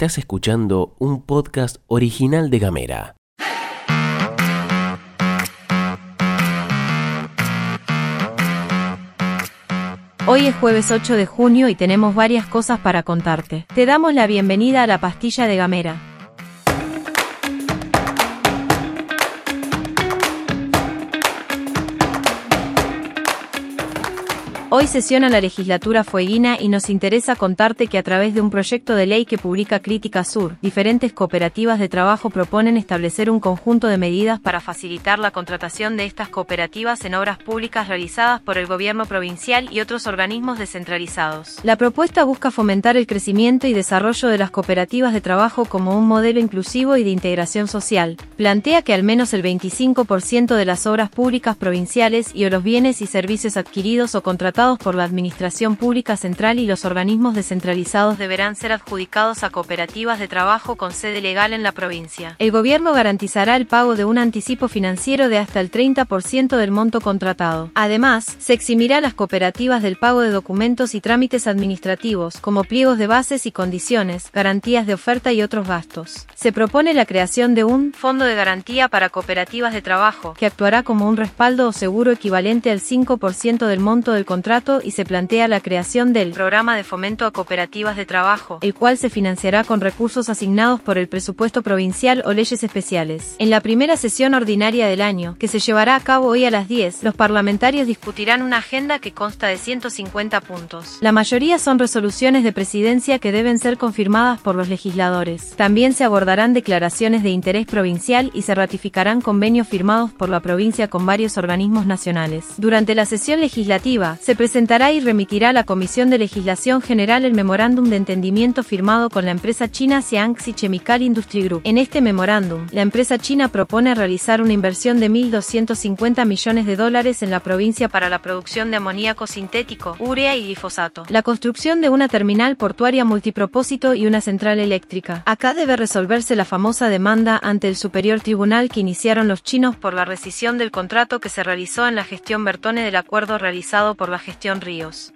Estás escuchando un podcast original de Gamera. Hoy es jueves 8 de junio y tenemos varias cosas para contarte. Te damos la bienvenida a la pastilla de Gamera. Hoy sesiona la legislatura fueguina y nos interesa contarte que a través de un proyecto de ley que publica Crítica Sur, diferentes cooperativas de trabajo proponen establecer un conjunto de medidas para facilitar la contratación de estas cooperativas en obras públicas realizadas por el gobierno provincial y otros organismos descentralizados. La propuesta busca fomentar el crecimiento y desarrollo de las cooperativas de trabajo como un modelo inclusivo y de integración social. Plantea que al menos el 25% de las obras públicas provinciales y o los bienes y servicios adquiridos o contratados por la Administración Pública Central y los organismos descentralizados deberán ser adjudicados a cooperativas de trabajo con sede legal en la provincia. El gobierno garantizará el pago de un anticipo financiero de hasta el 30% del monto contratado. Además, se eximirá las cooperativas del pago de documentos y trámites administrativos, como pliegos de bases y condiciones, garantías de oferta y otros gastos. Se propone la creación de un fondo de garantía para cooperativas de trabajo, que actuará como un respaldo o seguro equivalente al 5% del monto del contrato y se plantea la creación del Programa de Fomento a Cooperativas de Trabajo, el cual se financiará con recursos asignados por el presupuesto provincial o leyes especiales. En la primera sesión ordinaria del año, que se llevará a cabo hoy a las 10, los parlamentarios discutirán una agenda que consta de 150 puntos. La mayoría son resoluciones de presidencia que deben ser confirmadas por los legisladores. También se abordarán declaraciones de interés provincial y se ratificarán convenios firmados por la provincia con varios organismos nacionales. Durante la sesión legislativa, se presentará y remitirá a la Comisión de Legislación General el memorándum de entendimiento firmado con la empresa china Xiangxi Chemical Industry Group. En este memorándum, la empresa china propone realizar una inversión de 1.250 millones de dólares en la provincia para la producción de amoníaco sintético, urea y glifosato, la construcción de una terminal portuaria multipropósito y una central eléctrica. Acá debe resolverse la famosa demanda ante el Superior Tribunal que iniciaron los chinos por la rescisión del contrato que se realizó en la gestión Bertone del acuerdo realizado por la gestión Ríos.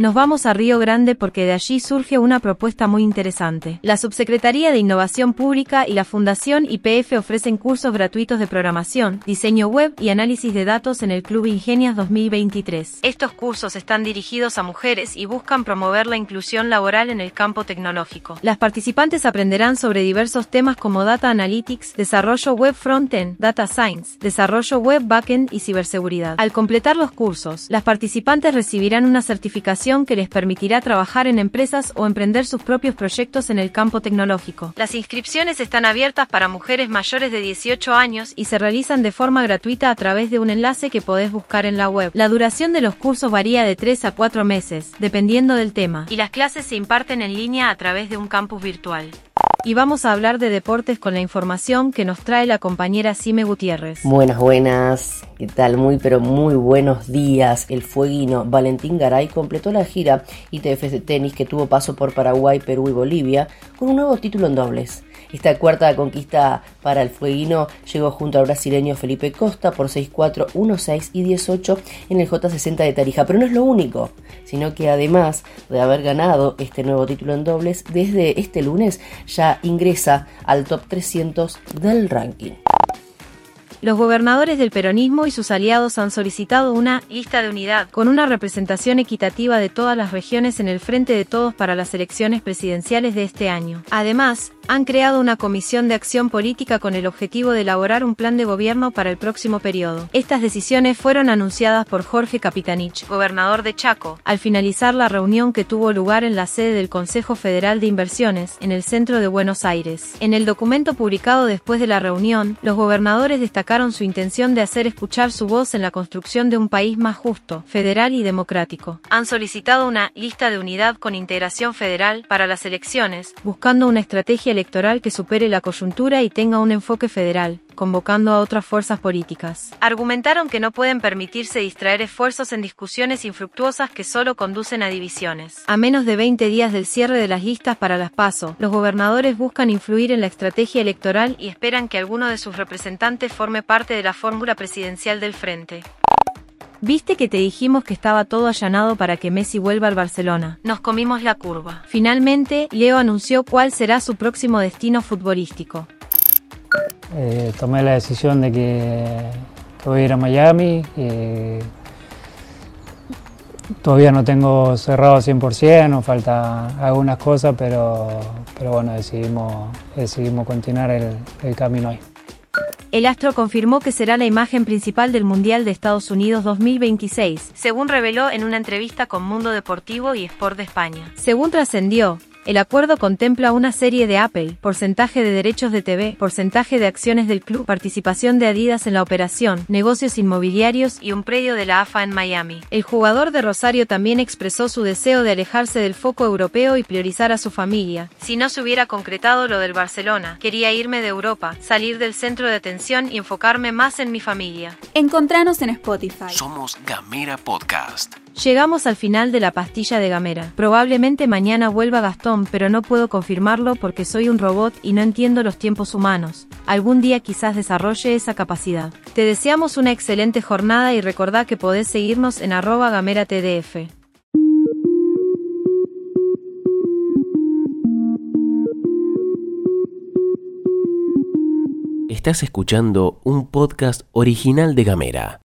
Nos vamos a Río Grande porque de allí surge una propuesta muy interesante. La Subsecretaría de Innovación Pública y la Fundación IPF ofrecen cursos gratuitos de programación, diseño web y análisis de datos en el Club Ingenias 2023. Estos cursos están dirigidos a mujeres y buscan promover la inclusión laboral en el campo tecnológico. Las participantes aprenderán sobre diversos temas como Data Analytics, desarrollo web frontend, Data Science, desarrollo web backend y ciberseguridad. Al completar los cursos, las participantes recibirán una certificación que les permitirá trabajar en empresas o emprender sus propios proyectos en el campo tecnológico. Las inscripciones están abiertas para mujeres mayores de 18 años y se realizan de forma gratuita a través de un enlace que podés buscar en la web. La duración de los cursos varía de 3 a 4 meses, dependiendo del tema, y las clases se imparten en línea a través de un campus virtual y vamos a hablar de deportes con la información que nos trae la compañera Sime Gutiérrez. Buenas, buenas. ¿Qué tal? Muy, pero muy buenos días. El fueguino Valentín Garay completó la gira ITF de tenis que tuvo paso por Paraguay, Perú y Bolivia con un nuevo título en dobles. Esta cuarta conquista para el fueguino llegó junto al brasileño Felipe Costa por 6-4, 1-6 y 18 en el J60 de Tarija. Pero no es lo único, sino que además de haber ganado este nuevo título en dobles, desde este lunes ya ingresa al top 300 del ranking. Los gobernadores del peronismo y sus aliados han solicitado una lista de unidad con una representación equitativa de todas las regiones en el frente de todos para las elecciones presidenciales de este año. Además, han creado una comisión de acción política con el objetivo de elaborar un plan de gobierno para el próximo periodo. Estas decisiones fueron anunciadas por Jorge Capitanich, gobernador de Chaco, al finalizar la reunión que tuvo lugar en la sede del Consejo Federal de Inversiones, en el centro de Buenos Aires. En el documento publicado después de la reunión, los gobernadores destacaron su intención de hacer escuchar su voz en la construcción de un país más justo, federal y democrático. Han solicitado una lista de unidad con integración federal para las elecciones, buscando una estrategia electoral que supere la coyuntura y tenga un enfoque federal, convocando a otras fuerzas políticas. Argumentaron que no pueden permitirse distraer esfuerzos en discusiones infructuosas que solo conducen a divisiones. A menos de 20 días del cierre de las listas para las PASO, los gobernadores buscan influir en la estrategia electoral y esperan que alguno de sus representantes forme parte de la fórmula presidencial del frente. Viste que te dijimos que estaba todo allanado para que Messi vuelva al Barcelona. Nos comimos la curva. Finalmente, Leo anunció cuál será su próximo destino futbolístico. Eh, tomé la decisión de que, voy a ir a Miami. todavía no tengo cerrado 100%, nos falta algunas cosas, pero, pero bueno, decidimos, decidimos continuar el, el camino ahí. El astro confirmó que será la imagen principal del Mundial de Estados Unidos 2026, según reveló en una entrevista con Mundo Deportivo y Sport de España. Según trascendió, el acuerdo contempla una serie de Apple, porcentaje de derechos de TV, porcentaje de acciones del club, participación de Adidas en la operación, negocios inmobiliarios y un predio de la AFA en Miami. El jugador de Rosario también expresó su deseo de alejarse del foco europeo y priorizar a su familia. Si no se hubiera concretado lo del Barcelona, quería irme de Europa, salir del centro de atención y enfocarme más en mi familia. Encontranos en Spotify. Somos Gamera Podcast. Llegamos al final de la pastilla de Gamera. Probablemente mañana vuelva Gastón, pero no puedo confirmarlo porque soy un robot y no entiendo los tiempos humanos. Algún día quizás desarrolle esa capacidad. Te deseamos una excelente jornada y recordá que podés seguirnos en arroba gameratdf. Estás escuchando un podcast original de Gamera.